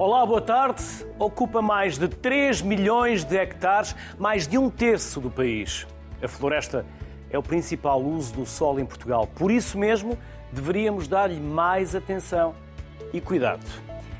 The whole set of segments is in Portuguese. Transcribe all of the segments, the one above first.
Olá, boa tarde. Ocupa mais de 3 milhões de hectares, mais de um terço do país. A floresta é o principal uso do solo em Portugal. Por isso mesmo, deveríamos dar-lhe mais atenção e cuidado.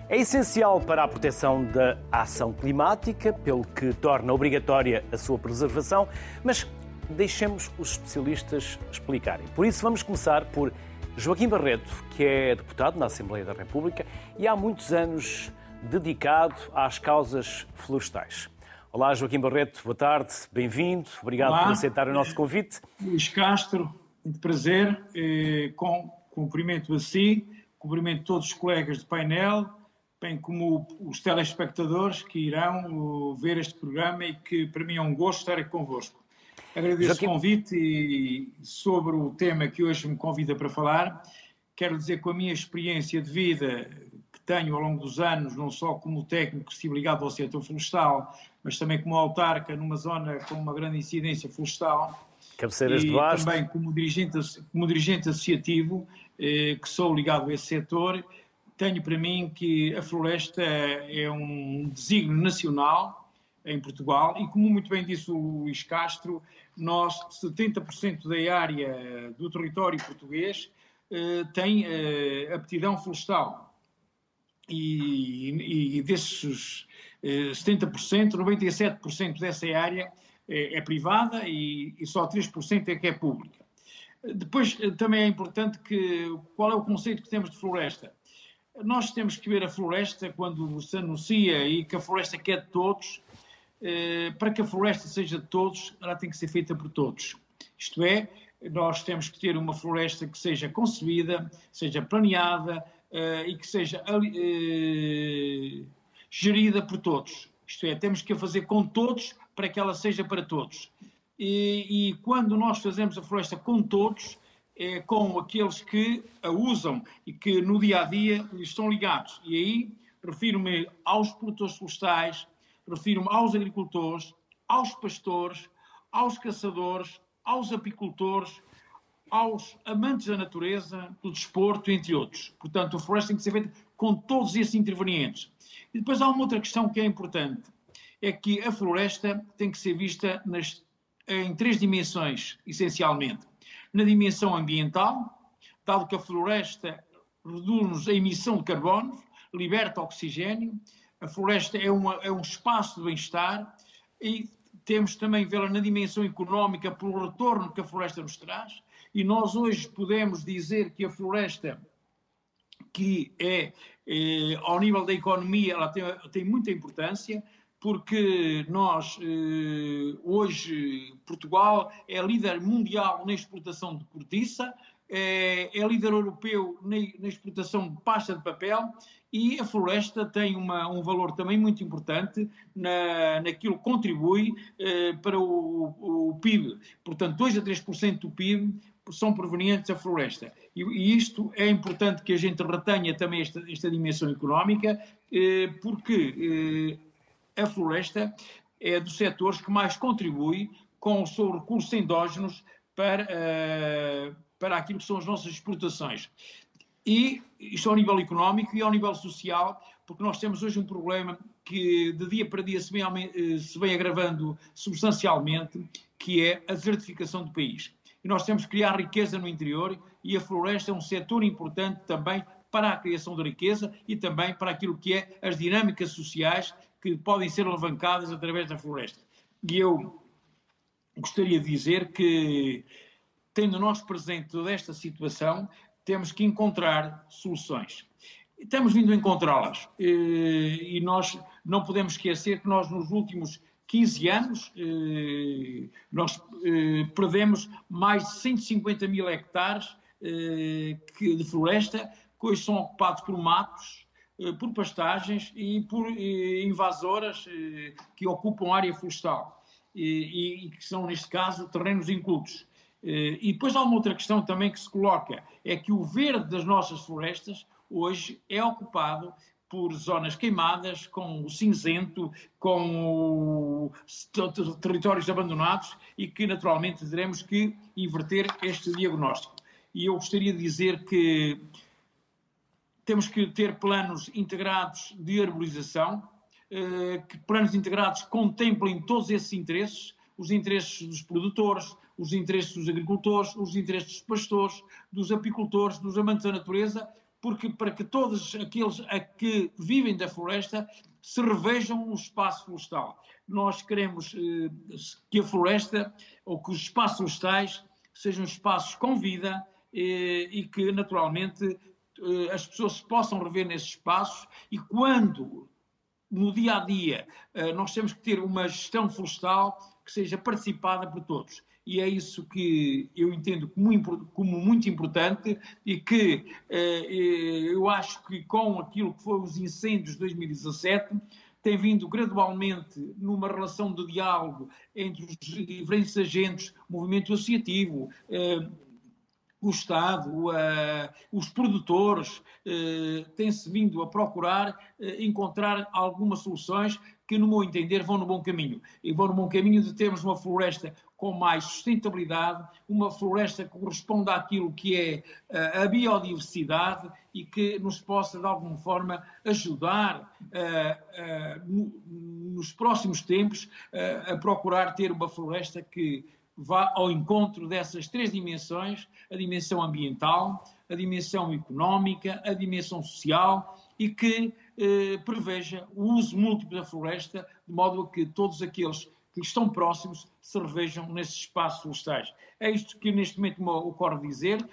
É essencial para a proteção da ação climática, pelo que torna obrigatória a sua preservação, mas deixemos os especialistas explicarem. Por isso, vamos começar por Joaquim Barreto, que é deputado na Assembleia da República e há muitos anos dedicado às causas florestais. Olá, Joaquim Barreto, boa tarde, bem-vindo, obrigado Olá. por aceitar o nosso convite. Luís Castro, muito prazer, eh, com cumprimento a si, cumprimento todos os colegas do painel, bem como os telespectadores que irão ver este programa e que para mim é um gosto estar aqui convosco. Agradeço Joaquim... o convite e sobre o tema que hoje me convida para falar, quero dizer que a minha experiência de vida tenho ao longo dos anos, não só como técnico estive ligado ao setor florestal, mas também como autarca numa zona com uma grande incidência florestal. Cabeceiras e de Basto. também como dirigente, como dirigente associativo, eh, que sou ligado a esse setor, tenho para mim que a floresta é um desígnio nacional em Portugal e, como muito bem disse o Luís Castro, nós, 70% da área do território português eh, tem eh, aptidão florestal e, e desses 70%, eh, 97% dessa área é, é privada e, e, só 3% é que é pública. Depois, eh, também é importante que, qual é o conceito que temos de floresta? Nós temos que ver a floresta quando se anuncia e que a floresta quer de todos, eh, para que a floresta seja de todos, ela tem que ser feita por todos. Isto é, nós temos que ter uma floresta que seja concebida, seja planeada, uh, e que seja uh, gerida por todos. Isto é, temos que a fazer com todos para que ela seja para todos. E, e quando nós fazemos a floresta com todos, é com aqueles que a usam e que no dia a dia estão ligados. E aí refiro-me aos produtores florestais, refiro-me aos agricultores, aos pastores, aos caçadores, aos apicultores, aos amantes da natureza, do desporto, entre outros. Portanto, a floresta tem que ser feita com todos esses intervenientes. E depois há uma outra questão que é importante, é que a floresta tem que ser vista nas, em três dimensões, essencialmente. Na dimensão ambiental, dado que a floresta reduz-nos a emissão de carbono, liberta oxigênio, a floresta é, uma, é um espaço de bem-estar e temos também vê-la na dimensão económica pelo retorno que a floresta nos traz, e nós hoje podemos dizer que a floresta, que é, é ao nível da economia, ela tem, tem muita importância, porque nós, eh, hoje, Portugal é líder mundial na exportação de cortiça, é, é líder europeu na, na, exportação de pasta de papel e a floresta tem uma, um valor também muito importante na, naquilo que contribui eh, para o, o, PIB. Portanto, 2 a 3% do PIB são provenientes da floresta. E, e, isto é importante que a gente retenha também esta, esta dimensão económica, eh, porque eh, a floresta é dos setores que mais contribui com os seus recursos endógenos para, eh, para aquilo que são as nossas exportações. E isto ao nível económico e ao nível social, porque nós temos hoje um problema que de dia para dia se vem, eh, se vem agravando substancialmente, que é a desertificação do país e nós temos que criar riqueza no interior e a floresta é um setor importante também para a criação de riqueza e também para aquilo que é as dinâmicas sociais que podem ser alavancadas através da floresta. E eu gostaria de dizer que, tendo nós presente toda esta situação, temos que encontrar soluções. Estamos vindo a encontrá-las. Eh, e nós não podemos esquecer que nós, nos últimos 15 anos, eh, nós eh, perdemos mais de 150 mil hectares eh, de floresta, que hoje são ocupados por matos, por pastagens e por invasoras que ocupam área florestal e, que são, neste caso, terrenos incultos. E depois há uma outra questão também que se coloca, é que o verde das nossas florestas hoje é ocupado por zonas queimadas, com o cinzento, com o... territórios abandonados e que naturalmente teremos que inverter este diagnóstico. E eu gostaria de dizer que temos que ter planos integrados de arborização, que planos integrados contemplem todos esses interesses, os interesses dos produtores, os interesses dos agricultores, os interesses dos pastores, dos apicultores, dos amantes da natureza, porque para que todos aqueles a que vivem da floresta se revejam no espaço florestal. Nós queremos eh, que a floresta ou que os espaços florestais sejam espaços com vida eh, e que, naturalmente, eh, as pessoas se possam rever nesses espaços e quando, no dia a dia, eh, nós temos que ter uma gestão florestal que seja participada por todos e é isso que eu entendo como, muito importante e que eh, eh, eu acho que com aquilo que foram os incêndios de 2017 tem vindo gradualmente numa relação de diálogo entre os diferentes agentes, movimento associativo, eh, o Estado, uh, os produtores, uh, têm-se vindo a procurar uh, encontrar algumas soluções que, no meu entender, vão no bom caminho. E vão no bom caminho de termos uma floresta com mais sustentabilidade, uma floresta que corresponda àquilo que é uh, a biodiversidade e que nos possa, de alguma forma, ajudar uh, uh, nos próximos tempos a procurar ter uma floresta que vá ao encontro dessas três dimensões: a dimensão ambiental, a dimensão económica, a dimensão social e que preveja o uso múltiplo da floresta, de modo a que todos aqueles que estão próximos se revejam nesses espaços florestais. É isto que neste momento me ocorre dizer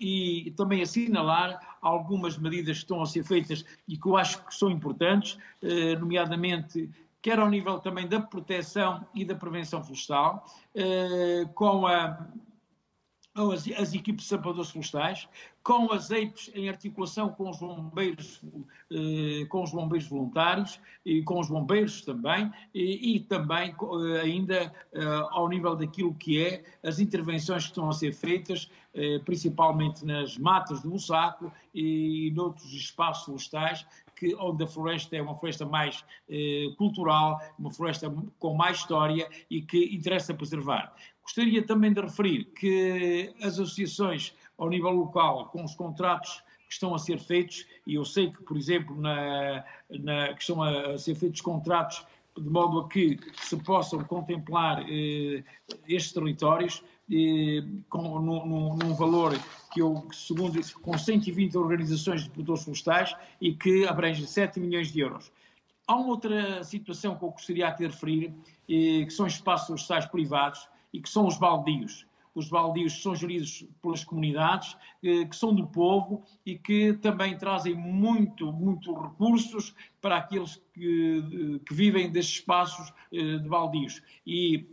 e também assinalar algumas medidas que estão a ser feitas e que eu acho que são importantes, eh, nomeadamente quer ao nível também da proteção e da prevenção florestal, eh, com a as, as, equipes de sapadores florestais, com as EIPs em articulação com os bombeiros, eh, com os bombeiros voluntários e com os bombeiros também, e, e também eh, ainda eh, ao nível daquilo que é as intervenções que estão a ser feitas, principalmente nas matas do Bussaco e noutros espaços florestais, que, onde a floresta é uma floresta mais eh, cultural, uma floresta com mais história e que interessa preservar. Gostaria também de referir que as associações ao nível local, com os contratos que estão a ser feitos, e eu sei que, por exemplo, na, na, que estão a, ser feitos contratos de modo a que se possam contemplar eh, estes territórios com, num, num, valor que eu, segundo, com 120 organizações de produtores florestais e que abrange 7 milhões de euros. Há uma outra situação que eu gostaria de referir, eh, que são espaços florestais privados, e que são os baldios. Os baldios são geridos pelas comunidades, eh, que são do povo e que também trazem muito, muito recursos para aqueles que, eh, que vivem desses espaços eh, de baldios. E,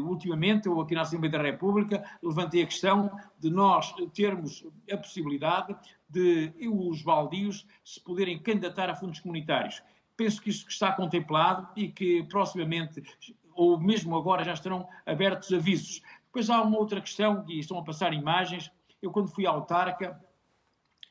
ultimamente, eu aqui na Assembleia da República levantei a questão de nós termos a possibilidade de os baldios se poderem candidatar a fundos comunitários penso que isto está contemplado e que proximamente ou mesmo agora já estarão abertos avisos. Depois há uma outra questão, e estão a passar imagens. Eu, quando fui à autarca,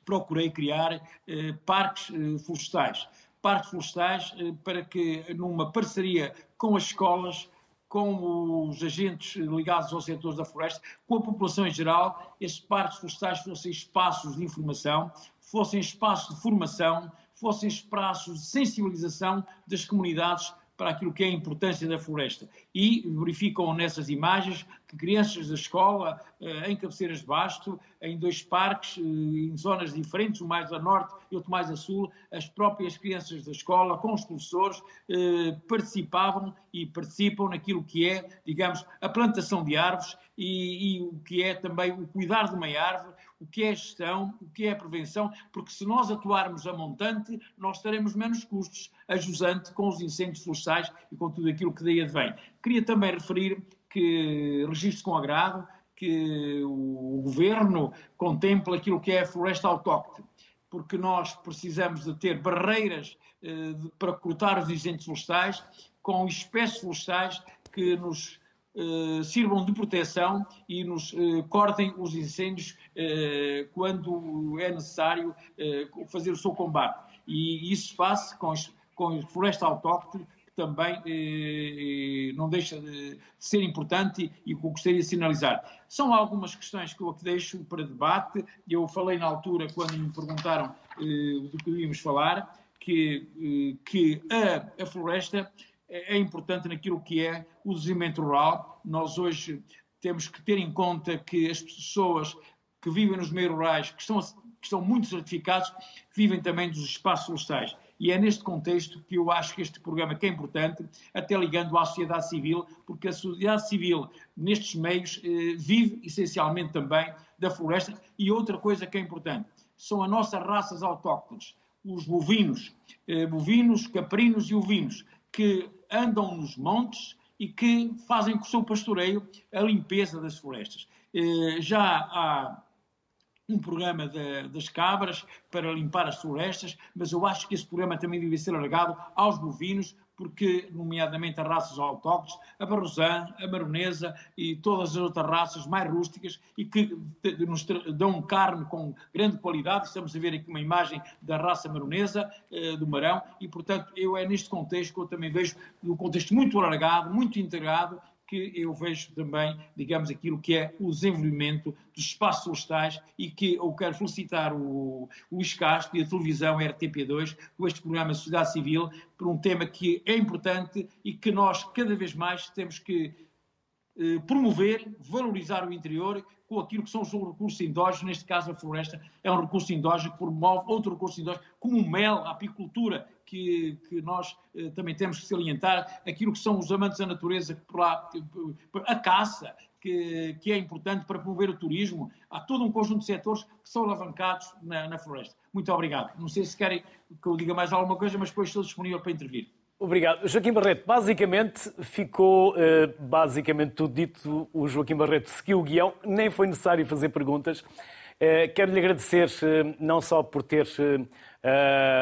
procurei criar eh, parques eh, florestais. Parques florestais eh, para que, numa parceria com as escolas, com os agentes ligados aos setores da floresta, com a população em geral, esses parques florestais fossem espaços de informação, fossem espaços de formação, fossem espaços de sensibilização das comunidades para aquilo que é a importância da floresta. E verificam nessas imagens que crianças da escola, eh, em cabeceiras de basto, em dois parques, eh, em zonas diferentes, um mais a norte e outro mais a sul, as próprias crianças da escola, com os professores, eh, participavam e participam naquilo que é, digamos, a plantação de árvores e, e o que é também o cuidar de uma árvore, o que é gestão, o que é prevenção, porque se nós atuarmos a montante, nós teremos menos custos a jusante com os incêndios florestais e com tudo aquilo que daí advém. Queria também referir que registro com agrado que o governo contempla aquilo que é a floresta autóctone, porque nós precisamos de ter barreiras eh, para cortar os incêndios florestais com espécies florestais que nos eh, sirvam de proteção e nos eh, cortem os incêndios eh, quando é necessário fazer o seu combate. E isso faz com, com floresta autóctone que também não deixa de ser importante e, que gostaria de sinalizar. São algumas questões que eu aqui deixo para debate. Eu falei na altura, quando me perguntaram do que íamos falar, que, que a, a floresta é, é importante naquilo que é o desenvolvimento rural. Nós hoje temos que ter em conta que as pessoas que vivem nos meios rurais, que estão, que estão muito certificados, vivem também dos espaços florestais. E é neste contexto que eu acho que este programa que é importante, até ligando à sociedade civil, porque a sociedade civil nestes meios eh, vive essencialmente também da floresta. E outra coisa que é importante, são as nossas raças autóctones, os bovinos, eh, bovinos, caprinos e ovinos, que andam nos montes e que fazem com o seu pastoreio a limpeza das florestas. Eh, já há um programa de, das cabras para limpar as florestas, mas eu acho que esse programa também deve ser alargado aos bovinos, porque, nomeadamente, as raças autóctones, a barrosã, a maronesa e todas as outras raças mais rústicas e que nos dão carne com grande qualidade. Estamos a ver aqui uma imagem da raça maronesa, eh, do marão, e, portanto, eu é neste contexto que eu também vejo, um contexto muito alargado, muito integrado, que eu vejo também, digamos, aquilo que é o desenvolvimento dos espaços florestais e que eu quero felicitar o, o Escasto e a televisão RTP2 com este programa Sociedade Civil por um tema que é importante e que nós cada vez mais temos que eh, promover, valorizar o interior com aquilo que são os recursos endógenos, neste caso a floresta é um recurso endógeno que promove outro recurso endógeno, como o mel, a apicultura, que, que nós eh, também temos que salientar, aquilo que são os amantes da natureza, lá, a caça, que, que, é importante para promover o turismo. Há todo um conjunto de setores que são alavancados na, na floresta. Muito obrigado. Não sei se querem que eu diga mais alguma coisa, mas depois estou disponível para intervir. Obrigado. Joaquim Barreto, basicamente ficou uh, basicamente tudo dito. O Joaquim Barreto seguiu o guião, nem foi necessário fazer perguntas. Uh, Quero-lhe agradecer uh, não só por ter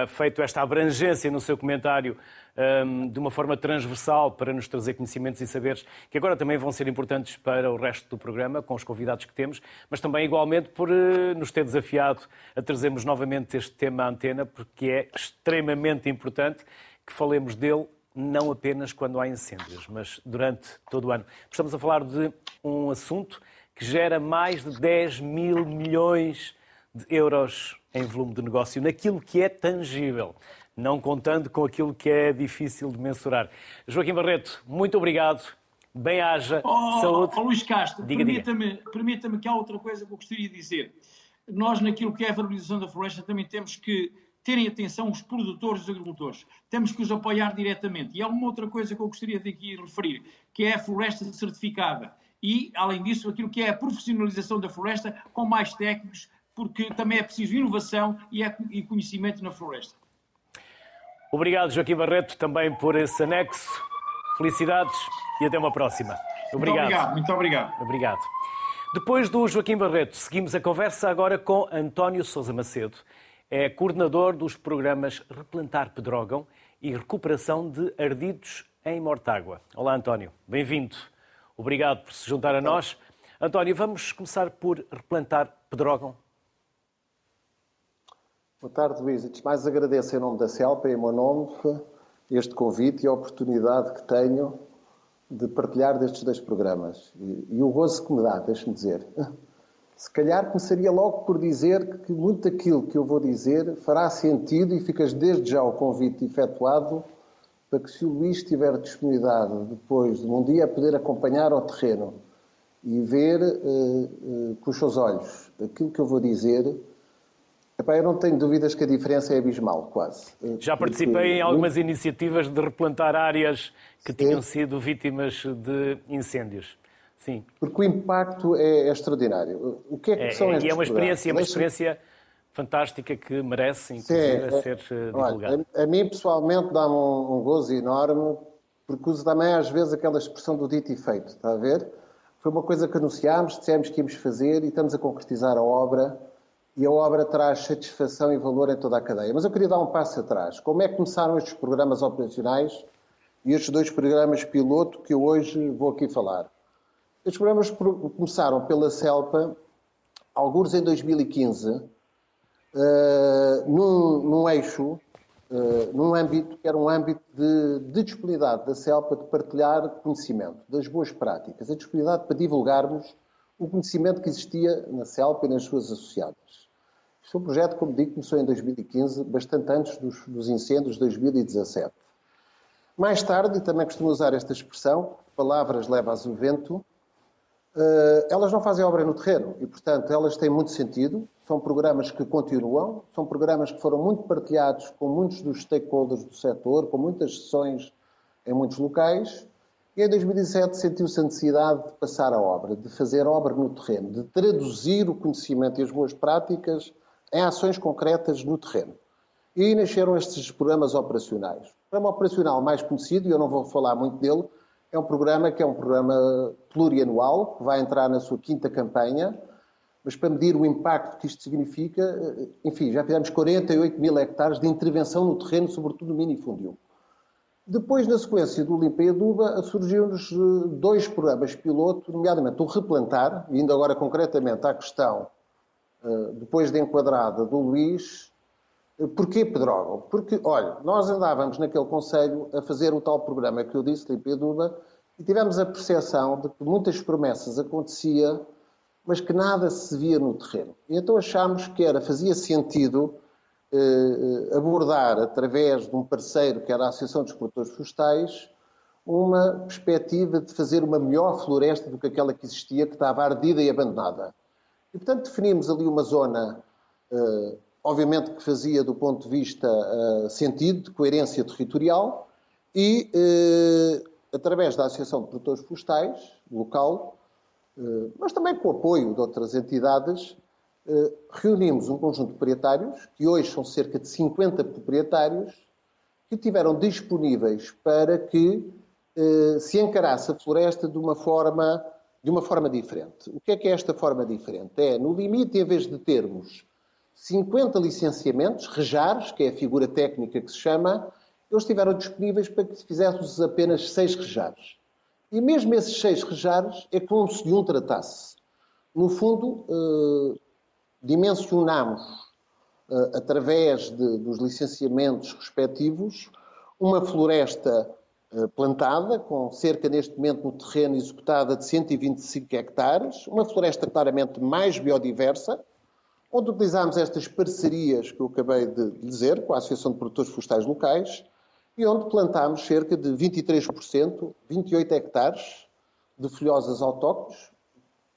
feito esta abrangência no seu comentário de uma forma transversal para nos trazer conhecimentos e saberes que agora também vão ser importantes para o resto do programa, com os convidados que temos, mas também igualmente por nos ter desafiado a trazermos novamente este tema à antena, porque é extremamente importante que falemos dele não apenas quando há incêndios, mas durante todo o ano. Estamos a falar de um assunto que gera mais de 10 mil milhões de euros em volume de negócio, naquilo que é tangível, não contando com aquilo que é difícil de mensurar. Joaquim Barreto, muito obrigado. Bem-haja, oh, saúde. Oh, Luís Castro, permita-me permita que há outra coisa que eu gostaria de dizer. Nós, naquilo que é a valorização da floresta, também temos que terem atenção os produtores e os agricultores. Temos que os apoiar diretamente. E há uma outra coisa que eu gostaria de aqui referir, que é a floresta certificada. E, além disso, aquilo que é a profissionalização da floresta com mais técnicos, porque também é preciso inovação e, é, conhecimento na floresta. Obrigado, Joaquim Barreto, também por esse anexo. Felicidades e até uma próxima. Obrigado. Muito obrigado. Muito obrigado. Obrigado. Depois do Joaquim Barreto, seguimos a conversa agora com António Sousa Macedo é coordenador dos programas Replantar Pedrógão e Recuperação de Ardidos em Mortágua. Olá, António. Bem-vindo. Obrigado por se juntar a nós. António, vamos começar por replantar Pedrógão. Boa tarde, Luís. Antes mais agradeço em nome da CELPA e em meu nome este convite e a oportunidade que tenho de partilhar destes dois programas. E, e o gozo que me dá, deixe-me dizer. Se calhar começaria logo por dizer que muito daquilo que eu vou dizer fará sentido e ficas desde já o convite efetuado para que se o Luís tiver disponibilidade depois de um dia poder acompanhar ao terreno e ver uh, uh, com os seus olhos aquilo que eu vou dizer, epá, eu não tenho dúvidas que a diferença é abismal, quase. Já participei em algumas iniciativas de replantar áreas que tinham sido vítimas de incêndios. Sim. Porque o impacto é, é extraordinário. O que é que é, são E é uma experiência, uma experiência fantástica que merece, inclusive, Sim, é, ser eh, divulgada. A, a, mim, pessoalmente, dá-me um, um, gozo enorme, porque uso também, às vezes, aquela expressão do dito e feito, está a ver? Foi uma coisa que anunciámos, dissemos que íamos fazer e estamos a concretizar a obra e a obra traz satisfação e valor em toda a cadeia. Mas eu queria dar um passo atrás. Como é que começaram estes programas operacionais e estes dois programas piloto que eu hoje vou aqui falar? Estes programas começaram pela CELPA, alguns em 2015, uh, num, num, eixo uh, num âmbito que era um âmbito de, de disponibilidade da CELPA de partilhar conhecimento, das boas práticas, a disponibilidade para divulgarmos o conhecimento que existia na CELPA e nas suas associadas. Este é um projeto, como digo, começou em 2015, bastante antes dos, dos incêndios de 2017. Mais tarde, e também costumo usar esta expressão, palavras levas ao vento, eh, elas não fazem obra no terreno e, portanto, elas têm muito sentido. São programas que continuam, são programas que foram muito partilhados com muitos dos stakeholders do setor, com muitas sessões em muitos locais. E em 2017 sentiu-se a necessidade de passar a obra, de fazer obra no terreno, de traduzir o conhecimento e as boas práticas em ações concretas no terreno. E nasceram estes programas operacionais. O programa operacional mais conhecido, e eu não vou falar muito dele, é um programa que é um programa plurianual, que vai entrar na sua quinta campanha, mas para medir o impacto que isto significa, enfim, já fizemos 48 mil hectares de intervenção no terreno, sobretudo no minifúndio. Depois, na sequência do Limpa e Aduba, surgiram-nos eh, dois programas piloto, nomeadamente o Replantar, ainda agora concretamente à questão, eh, depois de enquadrada, do Luís, Porquê Pedrógão? Porque, olha, nós andávamos naquele Conselho a fazer o tal programa que eu disse, Limpeduba, e tivemos a percepção de que muitas promessas aconteciam, mas que nada se via no terreno. E então achámos que era, fazia sentido eh, abordar, através de um parceiro que era a Associação dos Produtores Florestais, uma perspectiva de fazer uma melhor floresta do que aquela que existia, que estava ardida e abandonada. E, portanto, definimos ali uma zona eh, obviamente que fazia do ponto de vista uh, sentido, de coerência territorial, e uh, através da Associação de Produtores Florestais, local, uh, mas também com o apoio de outras entidades, reunimos um conjunto de proprietários, que hoje são cerca de 50 proprietários, que tiveram disponíveis para que se encarasse a floresta de uma forma de uma forma diferente. O que é que é esta forma diferente? É, no limite, em vez de termos 50 licenciamentos, rejares, que é a figura técnica que se chama, eles estiveram disponíveis para que fizéssemos apenas seis rejares. E mesmo esses seis rejares é como se de um tratasse. No fundo, eh, dimensionamos, eh, através de, dos licenciamentos respectivos, uma floresta eh, plantada, com cerca neste momento no terreno executada de 125 hectares, uma floresta claramente mais biodiversa, onde utilizámos estas parcerias que eu acabei de dizer com a Associação de Produtores Florestais Locais e onde plantámos cerca de 23%, 28 hectares de folhosas autóctones,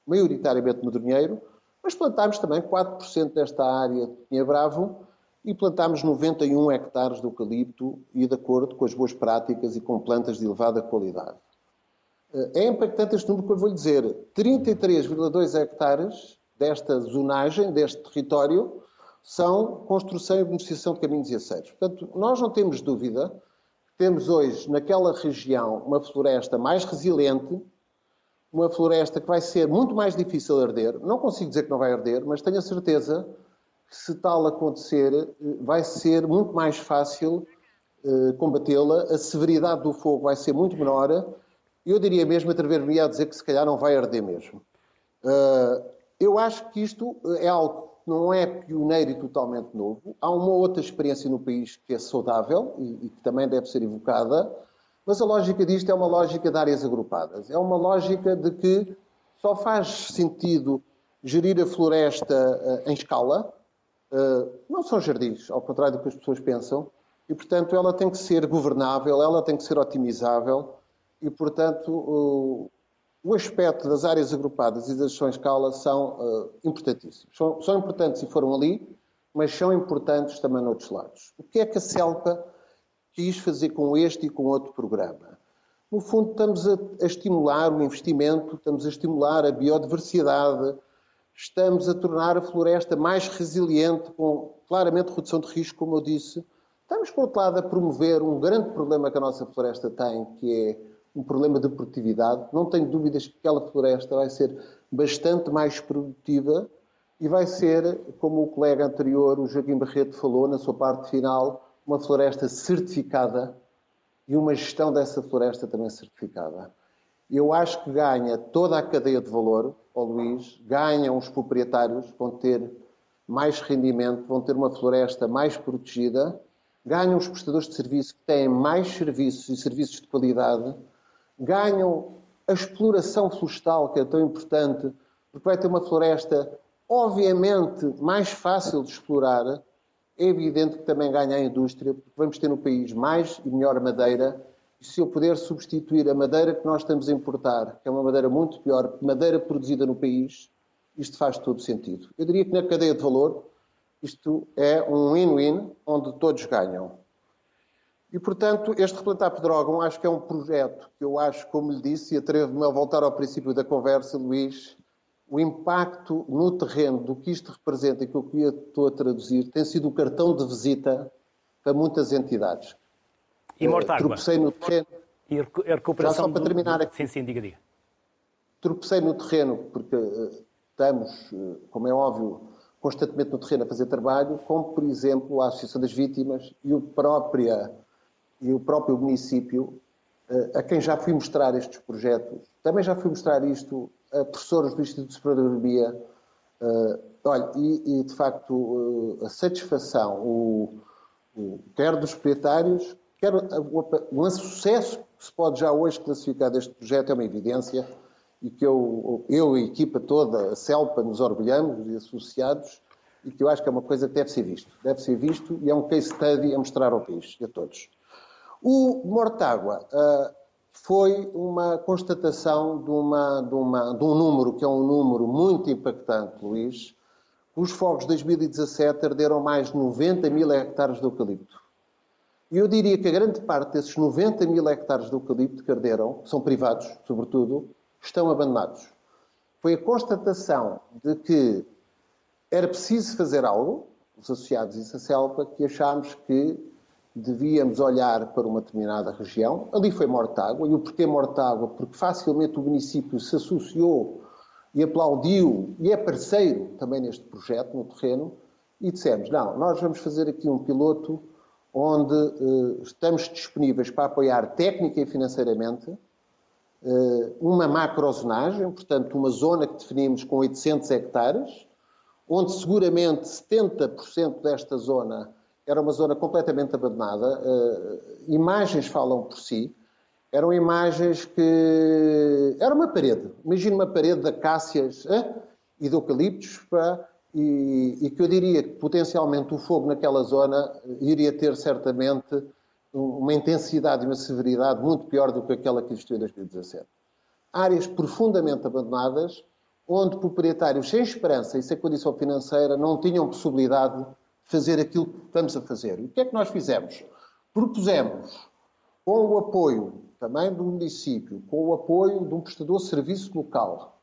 maioritariamente medronheiro, mas plantámos também 4% desta área de Pinha Bravo e plantámos 91 hectares de eucalipto e de acordo com as boas práticas e com plantas de elevada qualidade. Eh, é impactante este número que eu vou lhe dizer. 33,2 hectares desta zonagem, deste território, são construção e beneficiação de caminhos e aceiros. Portanto, nós não temos dúvida que temos hoje naquela região uma floresta mais resiliente, uma floresta que vai ser muito mais difícil de arder. Não consigo dizer que não vai arder, mas tenho a certeza que se tal acontecer, vai ser muito mais fácil uh, combatê-la, a severidade do fogo vai ser muito menor. Eu diria mesmo, atrever-me a dizer que se calhar não vai arder mesmo. Uh, eu acho que isto eh, é algo que não é pioneiro e totalmente novo. Há uma outra experiência no país que é saudável e, e que também deve ser evocada, mas a lógica disto é uma lógica de áreas agrupadas. É uma lógica de que só faz sentido gerir a floresta uh, em escala. Uh, não são jardins, ao contrário do que as pessoas pensam, e, portanto, ela tem que ser governável, ela tem que ser otimizável, e, portanto, uh, o aspecto das áreas agrupadas e das ações escala são uh, importantíssimos. São, são, importantes e foram ali, mas são importantes também noutros lados. O que é que a CELPA quis fazer com este e com outro programa? No fundo, estamos a, a estimular o investimento, estamos a estimular a biodiversidade, estamos a tornar a floresta mais resiliente, com claramente redução de risco, como eu disse. Estamos, por outro lado, a promover um grande problema que a nossa floresta tem, que é um problema de produtividade. Não tenho dúvidas que aquela floresta vai ser bastante mais produtiva e vai ser, como o colega anterior, o Joaquim Barreto, falou na sua parte final, uma floresta certificada e uma gestão dessa floresta também certificada. Eu acho que ganha toda a cadeia de valor, ó Luís, ganham os proprietários, vão ter mais rendimento, vão ter uma floresta mais protegida ganham os prestadores de serviço que têm mais serviços e serviços de qualidade, ganham a exploração florestal, que é tão importante, porque vai ter uma floresta, obviamente, mais fácil de explorar. É evidente que também ganha a indústria, porque vamos ter no país mais e melhor madeira. E se eu puder substituir a madeira que nós estamos a importar, que é uma madeira muito pior, madeira produzida no país, isto faz todo sentido. Eu diria que na cadeia de valor, isto é um win-win onde todos ganham. E, portanto, este Replantar Pedrógão acho que é um projeto que eu acho, como lhe disse, e atrevo-me a voltar ao princípio da conversa, Luís, o impacto no terreno do que isto representa e que eu estou a traduzir tem sido o cartão de visita para muitas entidades. E Mortágua? Tropecei no terreno. E a recuperação Já só para terminar aqui. Sim, sim, diga, diga. Tropecei no terreno porque eh, estamos, eh, como é óbvio, constantemente no terreno a fazer trabalho, como, por exemplo, a Associação das Vítimas e o, própria, e o próprio município, eh, a quem já fui mostrar estes projetos. Também já fui mostrar isto a professores do Instituto de Agronomia. Eh, olha, e, e, de facto a satisfação, o, o, quer dos proprietários, quer o, o sucesso que se pode já hoje classificar deste projeto, é uma evidência e que eu, eu e a equipa toda, a CELPA, nos orgulhamos e associados e que eu acho que é uma coisa que deve ser visto. Deve ser visto e é um case study a mostrar ao país e a todos. O Mortágua uh, foi uma constatação de, uma, de, uma, de um número que é um número muito impactante, Luís. Os fogos de 2017 arderam mais de 90 mil hectares de eucalipto. E eu diria que a grande parte desses 90 mil hectares de eucalipto que arderam, são privados, sobretudo, estão abandonados. Foi a constatação de que era preciso fazer algo, os associados e a CELPA, que achámos que devíamos olhar para uma determinada região. Ali foi Mortágua. E o porquê Mortágua? Porque facilmente o município se associou e aplaudiu e é parceiro também neste projeto, no terreno, e dissemos, não, nós vamos fazer aqui um piloto onde uh, estamos disponíveis para apoiar técnica e financeiramente eh, uma macrozonagem, portanto, uma zona que definimos com 800 hectares, onde seguramente 70% desta zona era uma zona completamente abandonada. Uh, imagens falam por si. Eram imagens que. Era uma parede. Imagina uma parede de acácias uh, e de eucaliptos, e, e, que eu diria que potencialmente o fogo naquela zona iria ter certamente uma intensidade e uma severidade muito pior do que aquela que existiu em 2017. Áreas profundamente abandonadas, onde proprietários sem esperança e sem condição financeira não tinham possibilidade de fazer aquilo que estamos a fazer. E o que é que nós fizemos? Propusemos, com o apoio também do município, com o apoio de um prestador de serviço local,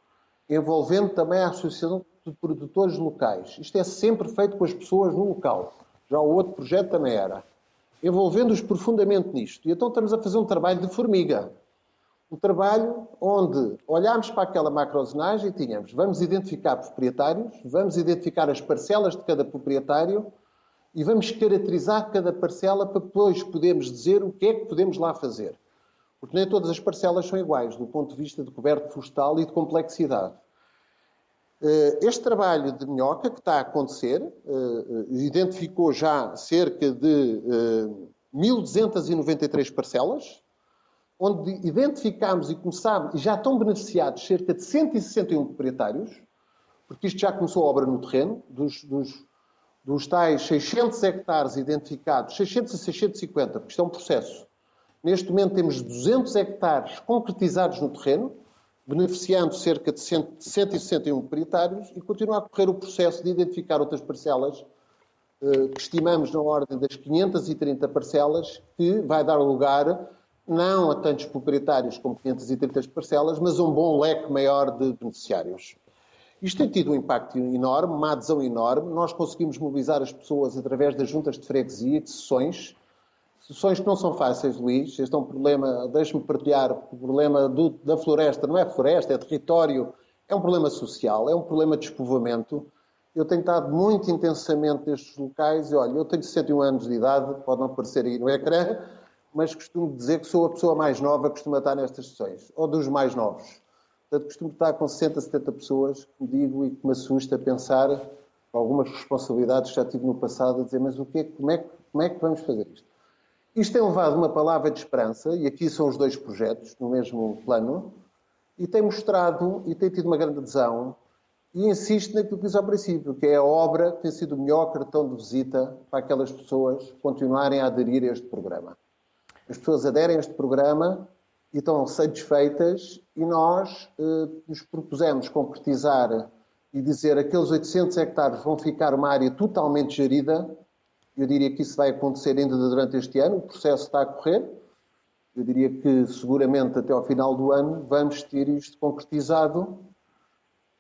envolvendo também a Associação de Produtores Locais. Isto é sempre feito com as pessoas no local. Já o outro projeto também era envolvendo-os profundamente nisto. E então estamos a fazer um trabalho de formiga. Um trabalho onde olhámos para aquela macrozonagem e tínhamos, vamos identificar proprietários, vamos identificar as parcelas de cada proprietário e vamos caracterizar cada parcela para depois podermos dizer o que é que podemos lá fazer. Porque nem todas as parcelas são iguais, do ponto de vista de coberto florestal e de complexidade. Eh, este trabalho de minhoca que está a acontecer eh, identificou já cerca de 1.293 eh, parcelas, onde identificámos e começámos, e já estão beneficiados cerca de 161 proprietários, porque isto já começou a obra no terreno, dos, dos, dos tais 600 hectares identificados, 600 a 650, porque isto é um processo. Neste momento temos 200 hectares concretizados no terreno, beneficiando cerca de 161 proprietários e continua a correr o processo de identificar outras parcelas, eh, que estimamos na ordem das 530 parcelas, que vai dar lugar não a tantos proprietários como 530 parcelas, mas a um bom leque maior de beneficiários. Isto tem tido um impacto enorme, uma adesão enorme. Nós conseguimos mobilizar as pessoas através das juntas de freguesia, de sessões, Soluções que não são fáceis, Luís. Este é um problema, deixe-me partilhar, o problema do, da floresta não é floresta, é território, é um problema social, é um problema de despovoamento. Eu tenho estado muito intensamente nestes locais e, olha, eu tenho 61 anos de idade, pode não aparecer aí no ecrã, mas costumo dizer que sou a pessoa mais nova que costuma estar nestas sessões, ou dos mais novos. Portanto, costumo estar com 60, 70 pessoas que digo e que me assusta pensar algumas responsabilidades que já tive no passado, a dizer, mas o que é, como é Como é que vamos fazer isto? Isto tem levado uma palavra de esperança, e aqui são os dois projetos no mesmo plano, e tem mostrado e tem tido uma grande adesão, e insisto naquilo que disse ao princípio, que é a obra que tem sido o melhor cartão de visita para aquelas pessoas continuarem a aderir a este programa. As pessoas aderem a este programa e estão satisfeitas, e nós eh, nos propusemos concretizar e dizer aqueles 800 hectares vão ficar uma área totalmente gerida eu diria que isso vai acontecer ainda durante este ano, o processo está a correr. Eu diria que seguramente até ao final do ano vamos ter isto concretizado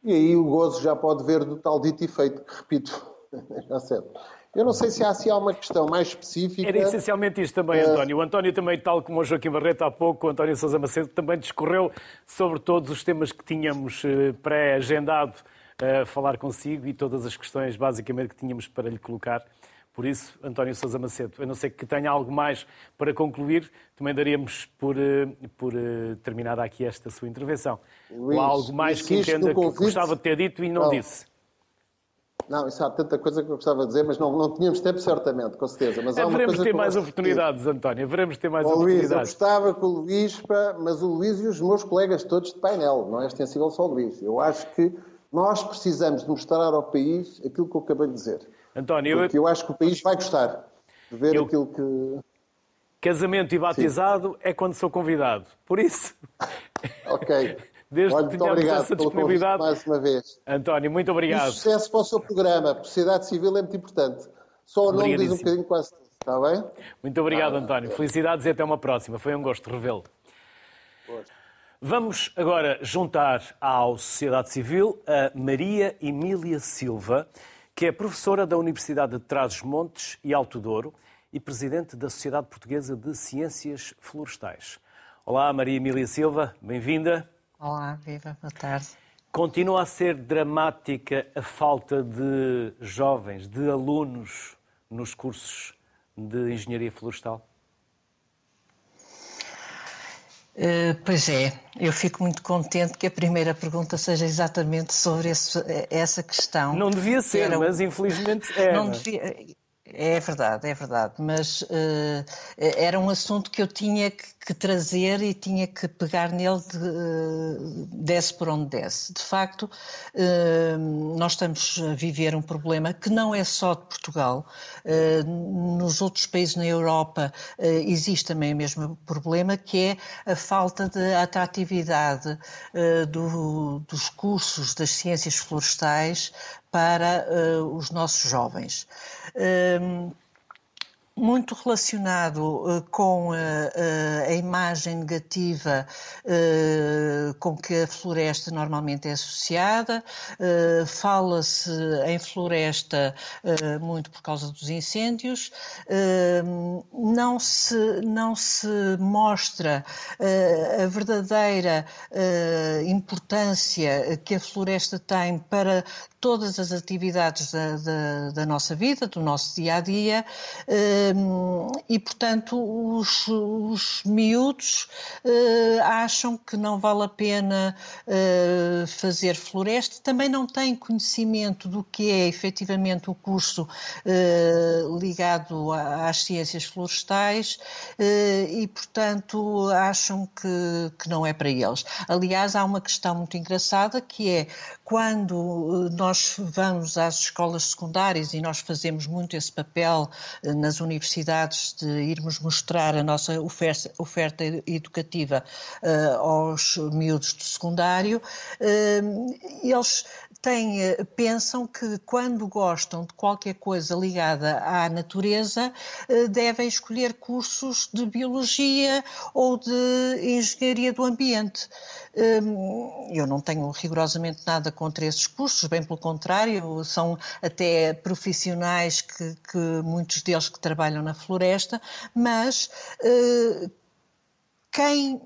e aí o gozo já pode ver do tal dito efeito, que repito, já sei. Eu não sei se há assim uma questão mais específica. Era essencialmente isto também, uh... António. O António também, tal como o Joaquim Barreto há pouco, o António Sousa Macedo também discorreu sobre todos os temas que tínhamos eh, pré-agendado a falar consigo e todas as questões basicamente que tínhamos para lhe colocar. Por isso, António Sousa Macedo, a não ser que tenha algo mais para concluir, também daríamos por, eh, por eh, terminada aqui esta sua intervenção. Luís, Ou há algo mais que entenda que gostava de ter dito e não, não. disse? Não, isso há tanta coisa que eu gostava de dizer, mas não, não tínhamos tempo, certamente, com certeza. Mas há uma Veremos ter mais oportunidades. António, veremos ter mais oportunidades. Luís, eu gostava que o Luís, mas o Luís e os meus colegas todos de painel, não é extensível só o Luís. Eu acho que nós precisamos de mostrar ao país aquilo que eu acabei de dizer. António, Porque eu acho que o país vai gostar de ver eu... aquilo que. Casamento e batizado Sim. é quando sou convidado. Por isso. Ok. Desde Olha, que tenhamos essa disponibilidade. mais uma vez. António, muito obrigado. E sucesso para o seu programa. Sociedade civil é muito importante. Só o nome diz um bocadinho quase tudo. Está bem? Muito obrigado, ah, António. É. Felicidades e até uma próxima. Foi um gosto revê-lo. Vamos agora juntar à sociedade civil a Maria Emília Silva que é professora da Universidade de Trás-os-Montes e Alto Douro e presidente da Sociedade Portuguesa de Ciências Florestais. Olá, Maria Emília Silva, bem-vinda. Olá, viva, boa tarde. Continua a ser dramática a falta de jovens, de alunos nos cursos de engenharia florestal? Uh, pois é, eu fico muito contente que a primeira pergunta seja exatamente sobre esse, essa questão. Não devia ser, Era, mas infelizmente é. Não devia, é verdade, é verdade, mas uh, era um assunto que eu tinha que, que trazer e tinha que pegar nele de, uh, por onde desce. De facto, uh, nós estamos a viver um problema que não é só de Portugal. Nos outros países na Europa existe também o mesmo problema, que é a falta de atratividade do, dos cursos das ciências florestais para os nossos jovens. Muito relacionado uh, com uh, uh, a imagem negativa com que a floresta normalmente é associada. Fala-se em floresta muito por causa dos incêndios. Não se, não se mostra a verdadeira importância que a floresta tem para todas as atividades da, da, da nossa vida, do nosso dia a dia e, portanto, os, os miúdos uh, acham que não vale a pena uh, fazer floresta, também não têm conhecimento do que é efetivamente o curso uh, ligado às ciências florestais e, portanto, acham que, que não é para eles. Aliás, há uma questão muito engraçada que é quando nós vamos às escolas secundárias e nós fazemos muito esse papel nas universidades universidades de irmos mostrar a nossa oferta, oferta educativa uh, aos miúdos do secundário, uh, eles têm, eh, pensam que quando gostam de qualquer coisa ligada à natureza, devem escolher cursos de biologia ou de engenharia do ambiente. Eu não tenho rigorosamente nada contra esses cursos, bem pelo contrário, são até profissionais que, que muitos deles que trabalham na floresta, mas eh, quem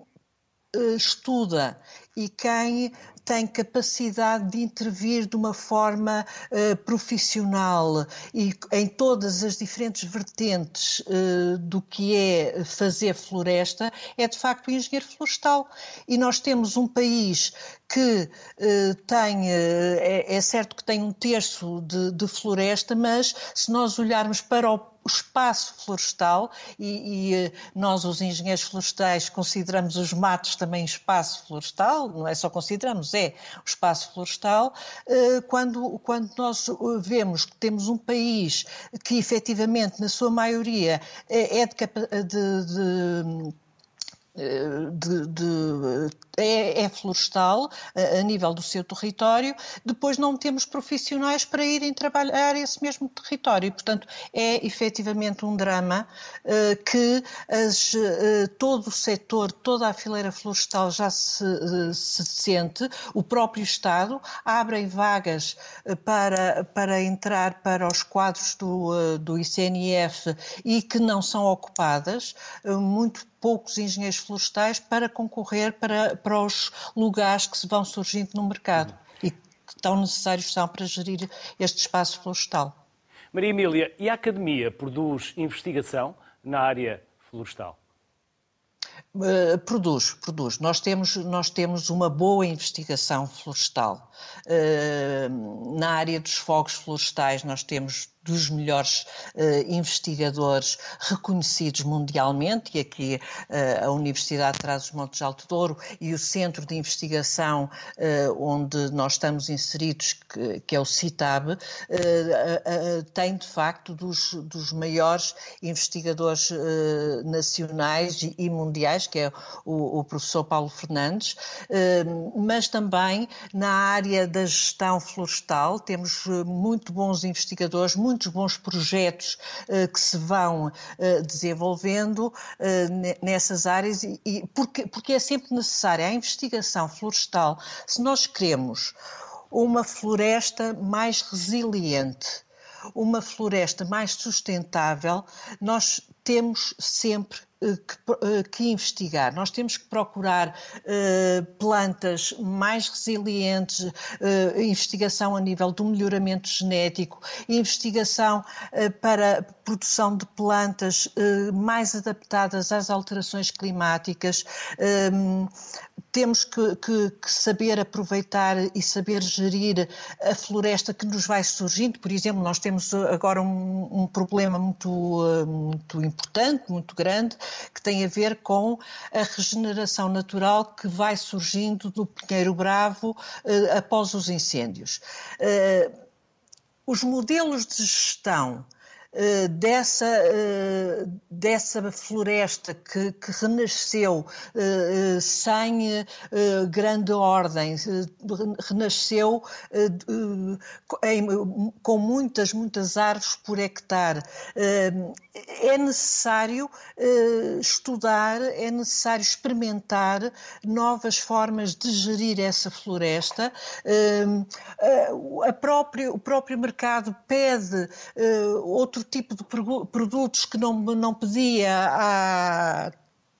eh, estuda e quem tem capacidade de intervir de uma forma uh, profissional e em todas as diferentes vertentes uh, do que é fazer floresta, é de facto o engenheiro florestal. E nós temos um país que uh, tem, é, é, certo que tem um terço de, de floresta, mas se nós olharmos para o espaço florestal e, e, nós, os engenheiros florestais, consideramos os matos também espaço florestal, não é só consideramos, é o espaço florestal, quando, quando nós vemos que temos um país que efetivamente, na sua maioria, é de, de, de de, de, é, é, florestal a, a, nível do seu território, depois não temos profissionais para irem trabalhar esse mesmo território. E, portanto, é efetivamente um drama uh, que as, uh, todo o setor, toda a fileira florestal já se, se sente, o próprio Estado abre vagas para, para entrar para os quadros do, do ICNF e que não são ocupadas, muito poucos engenheiros florestais para concorrer para, para os lugares que se vão surgindo no mercado e que tão necessários são para gerir este espaço florestal. Maria Emília, e a Academia produz investigação na área florestal? Uh, produz, produz. Nós temos, nós temos uma boa investigação florestal. Uh, na área dos fogos florestais, nós temos dos melhores uh, investigadores reconhecidos mundialmente, e aqui uh, a Universidade de Trás-os-Montes de Alto Douro e o Centro de Investigação uh, onde nós estamos inseridos, que, que é o CITAB, tem de facto dos, dos maiores investigadores nacionais e, e, mundiais, que é o, o professor Paulo Fernandes, mas também na área da gestão florestal temos muito bons investigadores, muito muitos bons projetos uh, que se vão uh, desenvolvendo uh, nessas áreas e, porque, porque é sempre necessária a investigação florestal se nós queremos uma floresta mais resiliente, uma floresta mais sustentável, nós temos sempre eh, que, eh, que, investigar. Nós temos que procurar uh, plantas mais resilientes, uh, investigação a nível do melhoramento genético, investigação para produção de plantas mais adaptadas às alterações climáticas. Temos que, que, que, saber aproveitar e saber gerir a floresta que nos vai surgindo. Por exemplo, nós temos agora um, um problema muito, muito importante, muito grande, que tem a ver com a regeneração natural que vai surgindo do Pinheiro Bravo eh, após os incêndios. Eh, os modelos de gestão eh, dessa, eh, dessa floresta que, que renasceu eh, sem grande ordem, renasceu com muitas, muitas árvores por hectare. É necessário estudar, é necessário experimentar novas formas de gerir essa floresta. A próprio, o próprio mercado pede outro tipo de produtos que não, não pedia há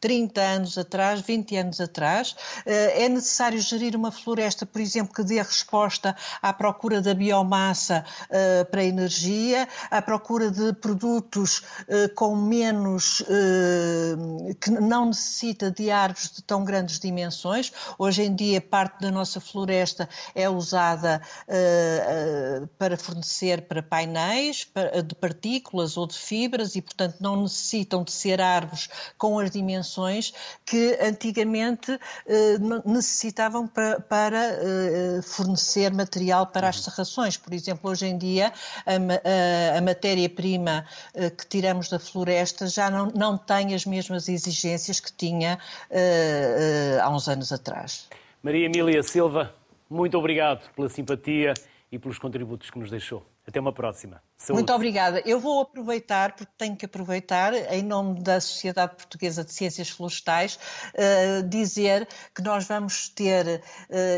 30 anos atrás, 20 anos atrás. Eh, é necessário gerir uma floresta, por exemplo, que dê resposta à procura da biomassa eh, para energia, à procura de produtos eh, com menos. que não necessita de árvores de tão grandes dimensões. Hoje em dia, parte da nossa floresta é usada para fornecer para painéis de partículas ou de fibras e, portanto, não necessitam de ser árvores com as dimensões que antigamente eh, necessitavam para, para eh, fornecer material para as serrações. Por exemplo, hoje em dia a, a, a matéria-prima eh, que tiramos da floresta já não, não tem as mesmas exigências que tinha há uns anos atrás. Maria Emília Silva, muito obrigado pela simpatia e pelos contributos que nos deixou. Até uma próxima. Saúde. Muito obrigada. Eu vou aproveitar, porque tenho que aproveitar, em nome da Sociedade Portuguesa de Ciências Florestais, uh, dizer que nós vamos ter uh,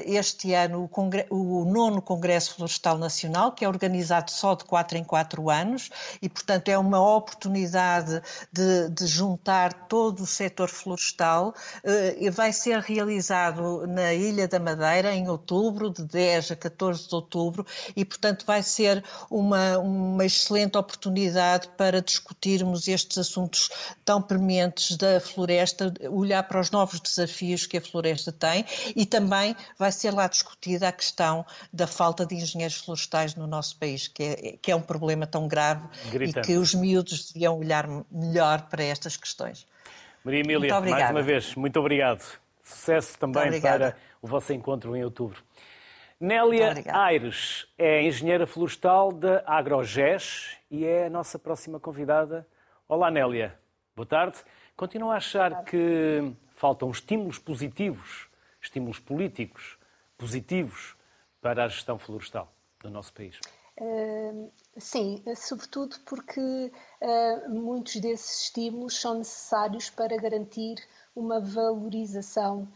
este ano o, nono Congresso Florestal Nacional, que é organizado só de quatro em quatro anos, e, portanto, é uma oportunidade de, de juntar todo o setor florestal. Uh, vai ser realizado na Ilha da Madeira, em outubro, de 10 a 14 de outubro, e, portanto, vai ser uma. Um, uma excelente oportunidade para discutirmos estes assuntos tão prementes da floresta, olhar para os novos desafios que a floresta tem e também vai ser lá discutida a questão da falta de engenheiros florestais no nosso país, que é, que é um problema tão grave Gritante. e que os miúdos deviam olhar melhor para estas questões. Maria Emília, mais uma vez, muito obrigado. Sucesso também para o vosso encontro em outubro. Nélia Aires é engenheira florestal da AgroGES e é a nossa próxima convidada. Olá, Nélia. Boa tarde. Continuo a achar que faltam estímulos positivos, estímulos políticos positivos para a gestão florestal do nosso país. Uh, sim, sobretudo porque uh, muitos desses estímulos são necessários para garantir uma valorização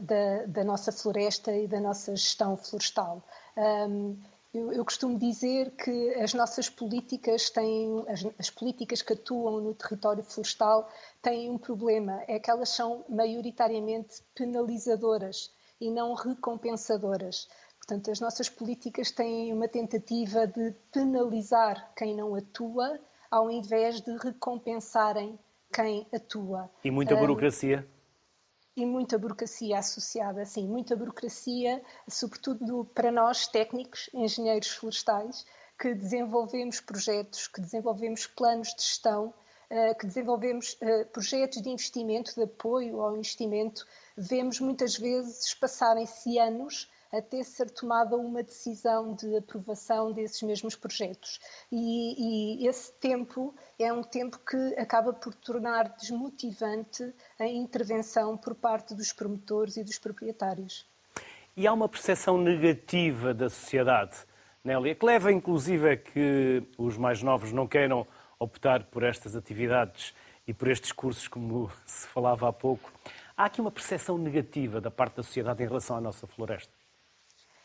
da, da, nossa floresta e da nossa gestão florestal. Um, eu, eu, costumo dizer que as nossas políticas têm, as, as, políticas que atuam no território florestal têm um problema, é que elas são maioritariamente penalizadoras e não recompensadoras. Portanto, as nossas políticas têm uma tentativa de penalizar quem não atua, ao invés de recompensarem quem atua. E muita burocracia? Um, e muita burocracia associada, sim, muita burocracia, sobretudo para nós técnicos, engenheiros florestais, que desenvolvemos projetos, que desenvolvemos planos de gestão, eh, que desenvolvemos eh, projetos de investimento, de apoio ao investimento, vemos muitas vezes passarem-se anos até ser tomada uma decisão de aprovação desses mesmos projetos. E, e, esse tempo é um tempo que acaba por tornar desmotivante a intervenção por parte dos promotores e dos proprietários. E há uma percepção negativa da sociedade, Nélia, que leva inclusive a que os mais novos não queiram optar por estas atividades e por estes cursos, como se falava há pouco. Há aqui uma percepção negativa da parte da sociedade em relação à nossa floresta?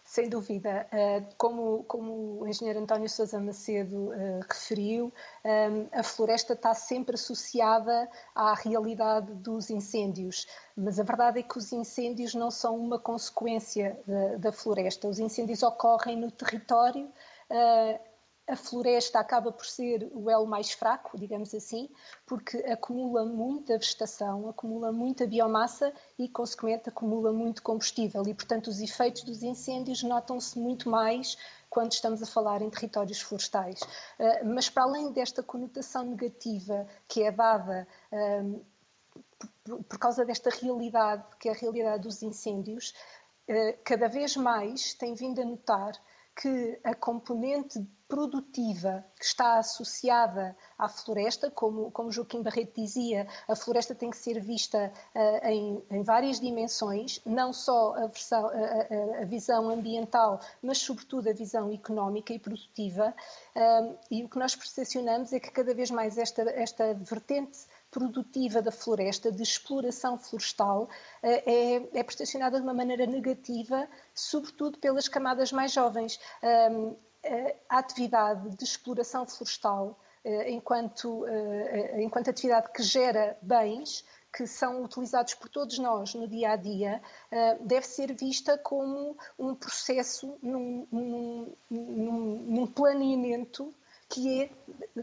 Sem dúvida. Eh, como, como o engenheiro António Sousa Macedo uh, referiu, eh, a floresta está sempre associada à realidade dos incêndios, mas a verdade é que os incêndios não são uma consequência da, da floresta. Os incêndios ocorrem no território. A floresta acaba por ser o elo mais fraco, digamos assim, porque acumula muita vegetação, acumula muita biomassa e, consequentemente, acumula muito combustível. E, portanto, os efeitos dos incêndios notam-se muito mais quando estamos a falar em territórios florestais. Ah, mas, para além desta conotação negativa que é dada por causa desta realidade, que é a realidade dos incêndios, ah, cada vez mais tem vindo a notar que a componente produtiva que está associada à floresta, como, como Joaquim Barreto dizia, a floresta tem que ser vista uh, em, em, várias dimensões, não só a, versão, a, a, visão ambiental, mas sobretudo a visão económica e produtiva. Uh, e o que nós percepcionamos é que cada vez mais esta, esta vertente produtiva da floresta, de exploração florestal, eh, é, é de uma maneira negativa, sobretudo pelas camadas mais jovens. Eh, a atividade de exploração florestal eh, enquanto, eh, enquanto atividade que gera bens que são utilizados por todos nós no dia a dia, deve ser vista como um processo, num, num, num planeamento que é,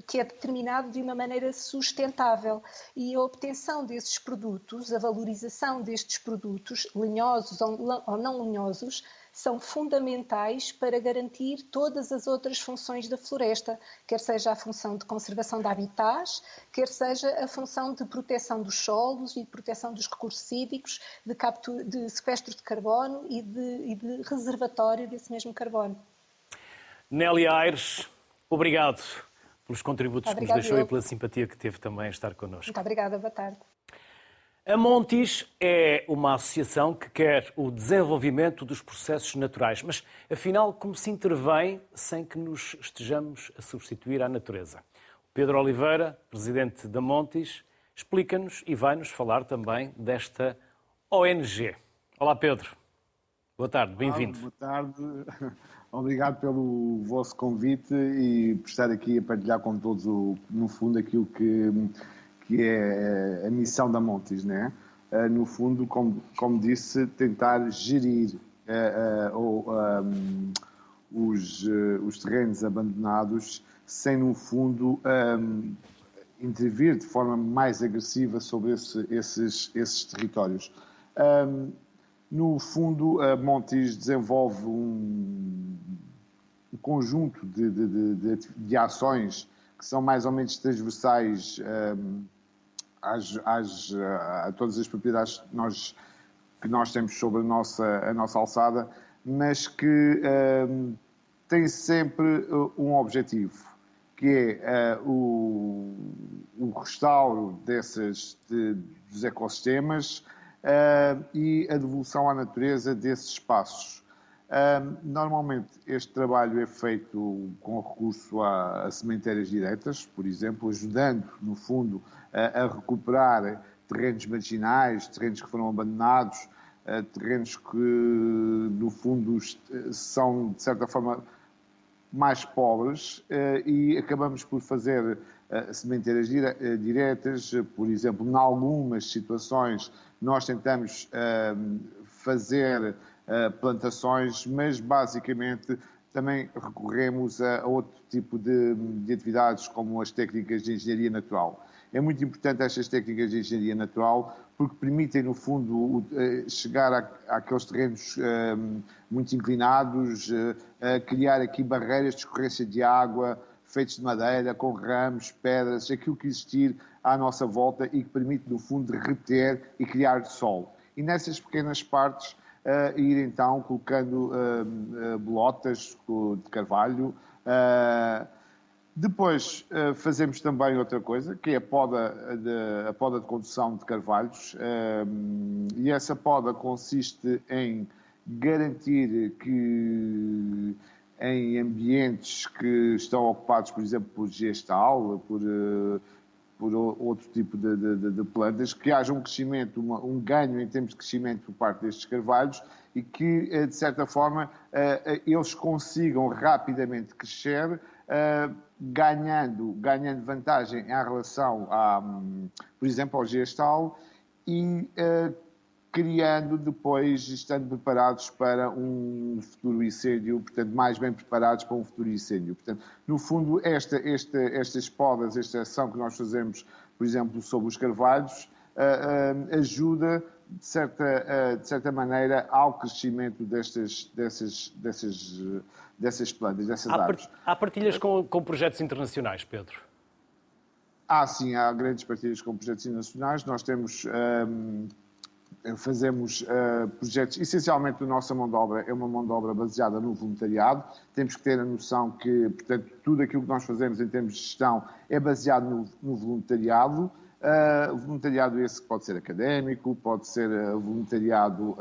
que é determinado de uma maneira sustentável. E a obtenção desses produtos, a valorização destes produtos, lenhosos ou não lenhosos, são fundamentais para garantir todas as outras funções da floresta, quer seja a função de conservação de habitats, quer seja a função de proteção dos solos e de proteção dos recursos hídricos, de, captura, de sequestro de carbono e de, e de reservatório desse mesmo carbono. Nélia Aires, obrigado pelos contributos que nos deixou eu. e pela simpatia que teve também a estar connosco. Muito obrigada, boa tarde. A Montis é uma associação que quer o desenvolvimento dos processos naturais, mas afinal, como se intervém sem que nos estejamos a substituir à natureza? Pedro Oliveira, presidente da Montis, explica-nos e vai-nos falar também desta ONG. Olá, Pedro. Boa tarde, bem-vindo. Boa tarde, obrigado pelo vosso convite e por estar aqui a partilhar com todos, no fundo, aquilo que que é a missão da Montes, né? No fundo, como, como disse, tentar gerir uh, um, os, os terrenos abandonados sem no fundo um, intervir de forma mais agressiva sobre esse, esses, esses territórios. Um, no fundo, a Montes desenvolve um, um conjunto de, de, de, de, ações que são mais ou menos transversais um, às, às, a todas as propriedades que nós, que nós temos sobre a nossa, a nossa alçada, mas que um, tem sempre uh, um objetivo, que é uh, o, o restauro desses, de, dos ecossistemas uh, e a devolução à natureza desses espaços. Normalmente este trabalho é feito com recurso a, a sementeiras diretas, por exemplo, ajudando, no fundo, a, a recuperar terrenos marginais, terrenos que foram abandonados, uh, terrenos que, no fundo, são, de certa forma, mais pobres uh, e acabamos por fazer sementeiras diretas, por exemplo, em algumas situações nós tentamos fazer plantações, mas basicamente também recorremos a, outro tipo de, de, atividades, como as técnicas de engenharia natural. É muito importante estas técnicas de engenharia natural porque permitem, no fundo, chegar a, àqueles terrenos uh, muito inclinados, uh, criar aqui barreiras de escorrência de água feitos de madeira, com ramos, pedras, aquilo que existir à nossa volta e que permite, no fundo, reter e criar sol. E nessas pequenas partes uh, ir então colocando uh, bolotas de carvalho. depois fazemos também outra coisa, que é a poda de, a poda de condução de carvalhos. e essa poda consiste em garantir que em ambientes que estão ocupados, por exemplo, por gestal, por por outro tipo de, de, de, plantas, que haja um crescimento, uma, um ganho em termos de crescimento por parte destes carvalhos e que, eh, de certa forma, eh, eles consigam rapidamente crescer, eh, ganhando, ganhando vantagem em relação, a, por exemplo, ao gestal e criando depois, estando preparados para um futuro incêndio, portanto, mais bem preparados para um futuro incêndio. Portanto, no fundo, esta, esta, estas podas, esta ação que nós fazemos, por exemplo, sobre os carvalhos, uh, uh, ajuda, de certa, uh, de certa maneira, ao crescimento destas, dessas, dessas, dessas plantas, dessas há árvores. Há partilhas com, com projetos internacionais, Pedro? Ah, sim, há grandes partilhas com projetos internacionais. Nós temos um, fazemos uh, projetos, essencialmente a nossa mão de obra é uma mão de obra baseada no voluntariado. Temos que ter a noção que, portanto, tudo aquilo que nós fazemos em termos de gestão é baseado no, no voluntariado. Uh, voluntariado esse que pode ser académico, pode ser uh, voluntariado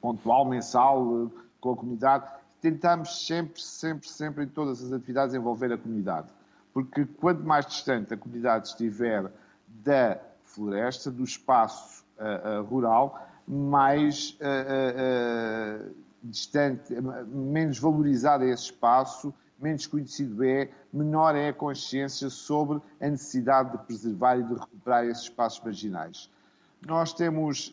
pontual, mensal, com a comunidade. Tentamos sempre, sempre, sempre em todas as atividades envolver a comunidade. Porque quanto mais distante a comunidade estiver da floresta, do espaço uh, rural, mais uh, distante, menos valorizado é esse espaço, menos conhecido é, menor é a consciência sobre a necessidade de preservar e de recuperar esses espaços marginais. Nós temos,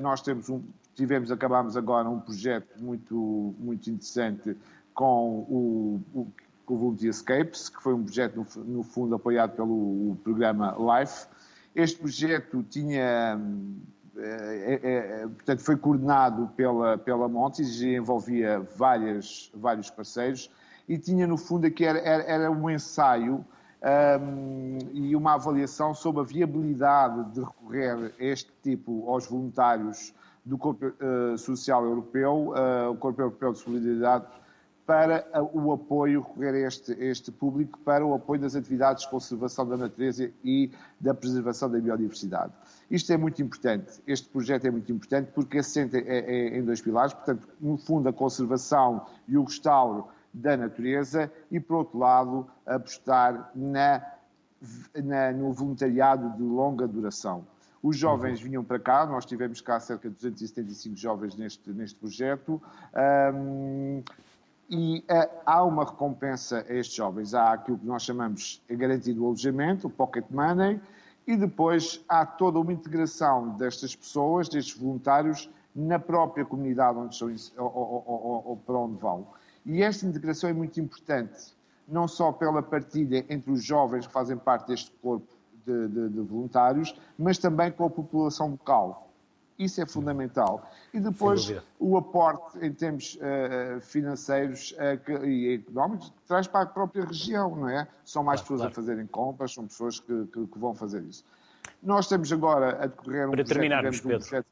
nós temos um, tivemos, acabamos agora um projeto muito, muito interessante com o, o, com o Volunteer Escapes, que foi um projeto, no, no fundo, apoiado pelo programa LIFE, este projeto tinha, é, é, portanto, foi coordenado pela, pela Montes e envolvia várias, vários parceiros e tinha, no fundo, aqui era, era, um ensaio um, e uma avaliação sobre a viabilidade de recorrer a este tipo aos voluntários do Corpo uh, Social Europeu, uh, o Corpo Europeu de Solidariedade, para o apoio, recorrer a este, este público, para o apoio das atividades de conservação da natureza e da preservação da biodiversidade. Isto é muito importante, este projeto é muito importante porque assenta é, é, em dois pilares, portanto, no fundo, a conservação e o restauro da natureza e, por outro lado, apostar na, na, no voluntariado de longa duração. Os jovens vinham para cá, nós tivemos cá cerca de 275 jovens neste, neste projeto. Um, e uh, há uma recompensa a estes jovens. Há aquilo que nós chamamos de garantido alojamento, o pocket money, e depois há toda uma integração destas pessoas, destes voluntários, na própria comunidade onde estão ou, ou, ou para onde vão. E esta integração é muito importante, não só pela partilha entre os jovens que fazem parte deste corpo de, de, de voluntários, mas também com a população local. Isso é fundamental. E depois o aporte em termos uh, financeiros uh, e económicos que traz para a própria região, não é? São mais claro, pessoas claro. a fazerem compras, são pessoas que, que, que, vão fazer isso. Nós estamos agora a decorrer um Para projeto... terminarmos, Pedro. Um projeto,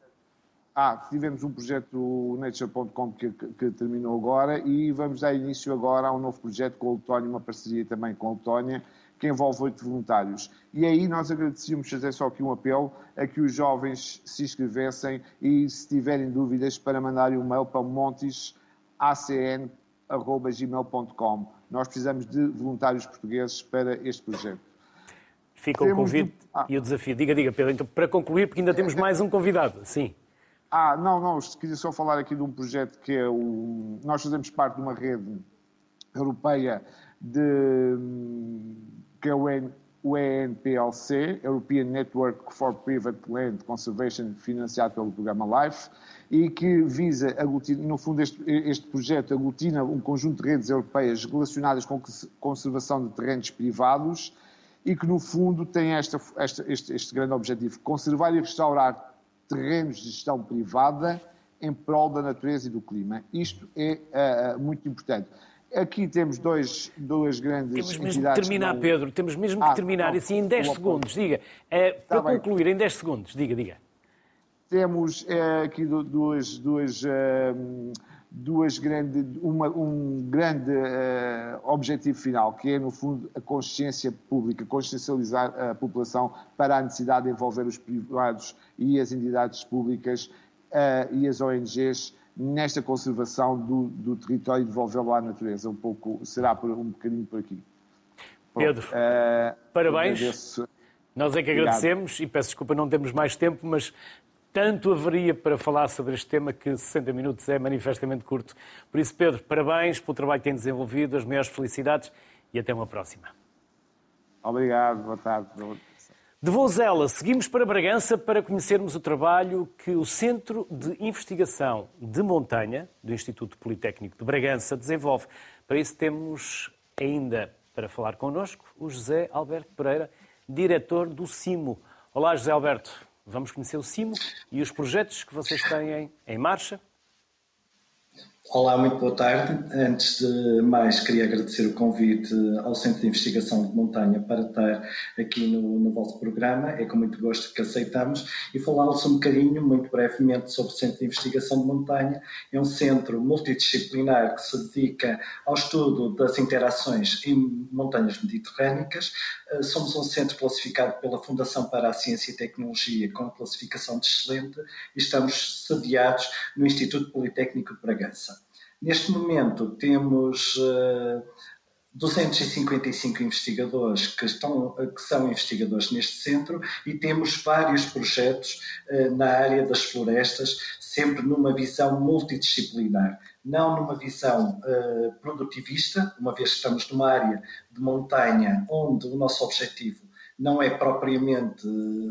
ah, tivemos um projeto Nature.com que, que, terminou agora e vamos dar início agora a um novo projeto com a Letónia, uma parceria também com a Letónia, que envolve oito voluntários. E aí nós agradecíamos fazer só aqui um apelo a que os jovens se inscrevessem e, se tiverem dúvidas, para mandarem um mail para montesacn.gmail.com. Nós precisamos de voluntários portugueses para este projeto. Fica o convite ah. e o desafio. Diga, diga, Pedro. Então, para concluir, porque ainda temos mais um convidado. Sim. Ah, não, não. Queria só falar aqui de um projeto que é o... Nós fazemos parte de uma rede europeia de que é o ENPLC, European Network for Private Land Conservation, financiado pelo programa LIFE, e que visa, no fundo, este, este projeto aglutina um conjunto de redes europeias relacionadas com conservação de terrenos privados e que, no fundo, tem esta, esta, este, este grande objetivo, conservar e restaurar terrenos de gestão privada em prol da natureza e do clima. Isto é uh, muito importante. Aqui temos dois, duas grandes Temos mesmo que terminar, não... Pedro, temos mesmo que ah, terminar, não, assim, em 10 segundos, diga. É, para bem. concluir, em 10 segundos, diga, diga. Temos é, aqui duas, duas, eh, duas grandes, uma, um grande uh, objetivo final, que é, no fundo, a consciência pública, consciencializar a população para a necessidade de envolver os privados e as entidades públicas uh, e as ONGs nesta conservação do, do território e devolvê-lo à natureza. Um pouco, será por, um bocadinho por aqui. Pedro, uh, parabéns. Nós é que agradecemos Obrigado. e peço desculpa, não temos mais tempo, mas tanto haveria para falar sobre este tema que 60 minutos é manifestamente curto. Por isso, Pedro, parabéns pelo trabalho que tem desenvolvido, as maiores felicidades e até uma próxima. Obrigado, boa tarde. De Vozela, seguimos para Bragança para conhecermos o trabalho que o Centro de Investigação de Montanha, do Instituto Politécnico de Bragança, desenvolve. Para isso temos ainda para falar connosco o José Alberto Pereira, diretor do CIMO. Olá, José Alberto. Vamos conhecer o CIMO e os projetos que vocês têm em marcha. Olá, muito boa tarde. Antes de mais, queria agradecer o convite ao Centro de Investigação de Montanha para estar aqui no, no vosso programa. É com muito gosto que aceitamos e falar-vos um bocadinho, muito brevemente, sobre o Centro de Investigação de Montanha. É um centro multidisciplinar que se dedica ao estudo das interações em montanhas mediterrânicas. Eh, somos um centro classificado pela Fundação para a Ciência e Tecnologia com a classificação de excelente e estamos sediados no Instituto Politécnico de Bragança. Neste momento temos uh, eh, 255 investigadores que, estão, que são investigadores neste centro e temos vários projetos uh, na área das florestas, sempre numa visão multidisciplinar, não numa visão uh, produtivista, uma vez que estamos numa área de montanha onde o nosso objetivo não é propriamente,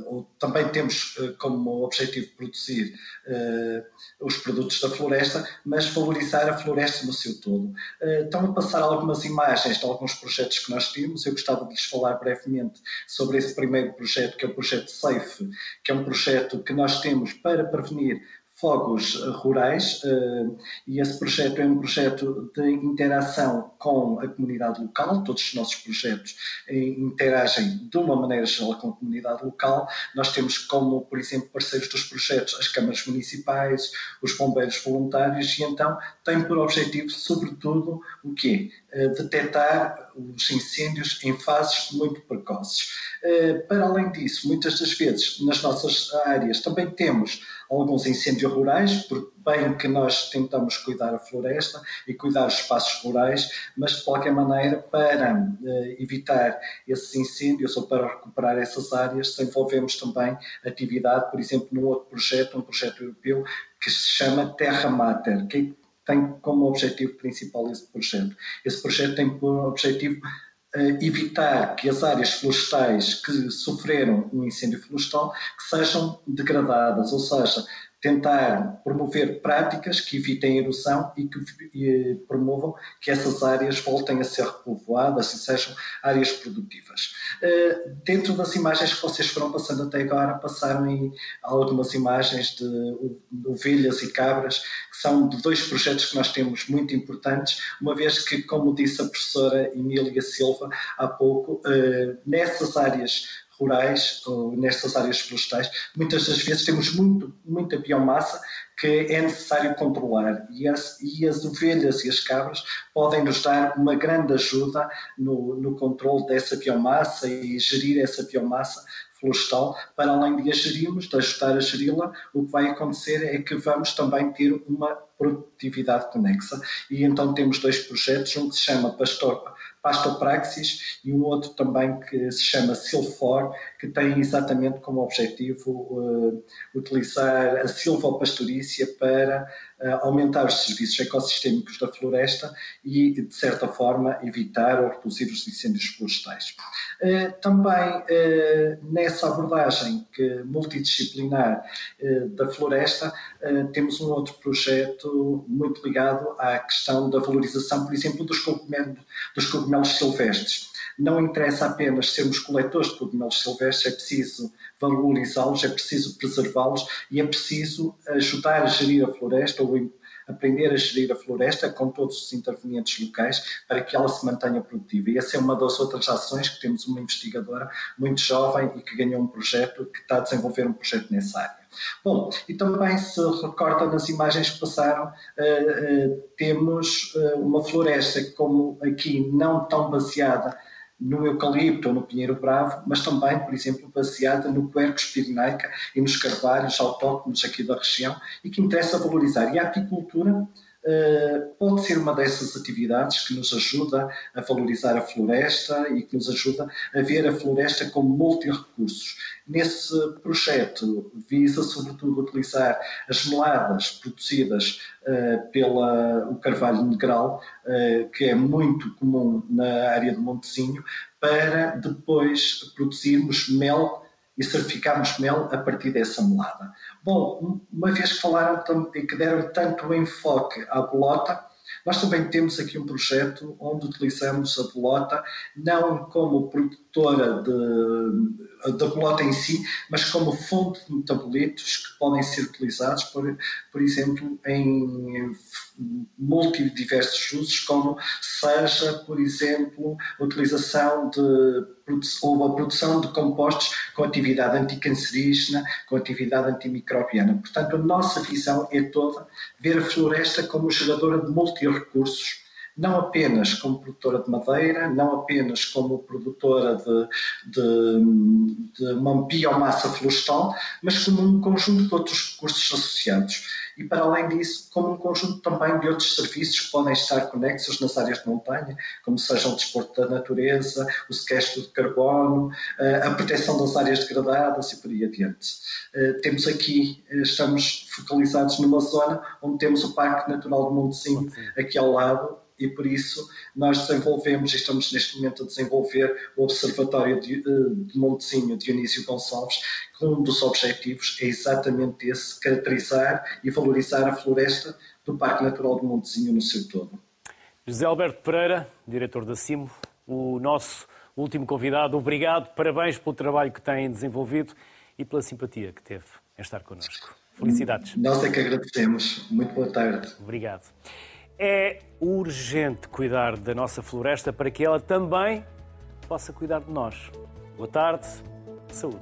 ou também temos eh, como objetivo produzir uh, os produtos da floresta, mas valorizar a floresta no seu todo. Uh, estão a passar algumas imagens de alguns projetos que nós temos, eu gostava de lhes falar brevemente sobre esse primeiro projeto, que é o projeto SAFE, que é um projeto que nós temos para prevenir fogos rurais uh, e esse projeto é um projeto de interação com a comunidade local, todos os nossos projetos interagem de uma maneira geral com a comunidade local. Nós temos como, por exemplo, parceiros dos projetos as câmaras municipais, os bombeiros voluntários e então tem por objetivo, sobretudo, o quê? Uh, detectar os incêndios em fases muito precoces. Uh, para além disso, muitas das vezes nas nossas áreas também temos alguns incêndios rurais, porque bem que nós tentamos cuidar a floresta e cuidar os espaços rurais, mas de qualquer maneira, para eh, evitar esses incêndios ou para recuperar essas áreas, desenvolvemos também atividade, por exemplo, num outro projeto, um projeto europeu, que se chama Terra Mater, que tem como objetivo principal esse projeto. Esse projeto tem por objetivo evitar que as áreas florestais que sofreram um incêndio florestal que sejam degradadas, ou seja, tentar promover práticas que evitem erosão e que e promovam que essas áreas voltem a ser repovoadas e sejam áreas produtivas. Uh, dentro das imagens que vocês foram passando até agora, passaram em algumas imagens de ovelhas e cabras, que são de dois projetos que nós temos muito importantes, uma vez que, como disse a professora Emília Silva há pouco, uh, nessas áreas rurais ou nestas áreas florestais, muitas das vezes temos muito, muita biomassa que é necessário controlar e as, e as ovelhas e as cabras podem nos dar uma grande ajuda no, no controle dessa biomassa e gerir essa biomassa florestal, para além de a gerirmos, de ajudar a geri-la, o que vai acontecer é que vamos também ter uma produtividade conexa. E então temos dois projetos, um que se chama Pastor Pastopraxis e um outro também que se chama Silfor, que tem exatamente como objetivo uh, utilizar a silvopastorícia para uh, aumentar os serviços ecossistémicos da floresta e, de certa forma, evitar ou reduzir os incêndios florestais. Uh, também nessa abordagem que, multidisciplinar da floresta, temos um outro projeto muito ligado à questão da valorização, por exemplo, dos cogumelos, dos cogumelos silvestres não interessa apenas sermos coletores de cogumelos silvestres, é preciso valorizá-los, é preciso preservá-los e é preciso ajudar a gerir a floresta ou aprender a gerir a floresta com todos os intervenientes locais para que ela se mantenha produtiva. E essa é uma das outras ações que temos uma investigadora muito jovem e que ganhou um projeto, que está a desenvolver um projeto nessa área. Bom, e também se recorda nas imagens que passaram, uh, uh, temos uh, uma floresta como aqui não tão baseada no eucalipto ou no pinheiro bravo, mas também, por exemplo, baseada no quercus pirenaica e nos carvalhos autóctonos aqui da região e que interessa valorizar. E a apicultura pode ser uma dessas atividades que nos ajuda a valorizar a floresta e que nos ajuda a ver a floresta como multi-recursos. Nesse projeto visa sobretudo utilizar as meladas produzidas uh, pelo carvalho negral, uh, que é muito comum na área do Montezinho, para depois produzirmos mel e certificarmos mel a partir dessa melada. Bom, uma vez que falaram e que deram tanto enfoque à bolota, nós também temos aqui um projeto onde utilizamos a bolota não como produtora da bolota em si, mas como fonte de metabolitos que podem ser utilizados, por, por exemplo, em multidiversos usos, como seja, por exemplo, a utilização de ou a produção de compostos com atividade anticancerígena, com atividade antimicrobiana. Portanto, a nossa visão é toda ver a floresta como geradora de multi-recursos, não apenas como produtora de madeira, não apenas como produtora de, de, de uma biomassa florestal, mas como um conjunto de outros recursos associados e, para além disso, como um conjunto também de outros serviços que podem estar conexos nas áreas de montanha, como seja o desporto da natureza, o sequestro de carbono, eh, a proteção das áreas degradadas e por aí adiante. Eh, temos aqui, eh, estamos focalizados numa zona onde temos o Parque Natural do Montezinho aqui ao lado, e por isso nós desenvolvemos e estamos neste momento a desenvolver o Observatório de, de Montezinho Dionísio Gonçalves, que um dos objetivos é exatamente esse, caracterizar e valorizar a floresta do Parque Natural do Montezinho no seu todo. José Alberto Pereira, diretor da CIMO, o nosso último convidado, obrigado, parabéns pelo trabalho que tem desenvolvido e pela simpatia que teve em estar connosco. Felicidades. Nós é que agradecemos. Muito boa tarde. Obrigado. É urgente cuidar da nossa floresta para que ela também possa cuidar de nós. Boa tarde, saúde.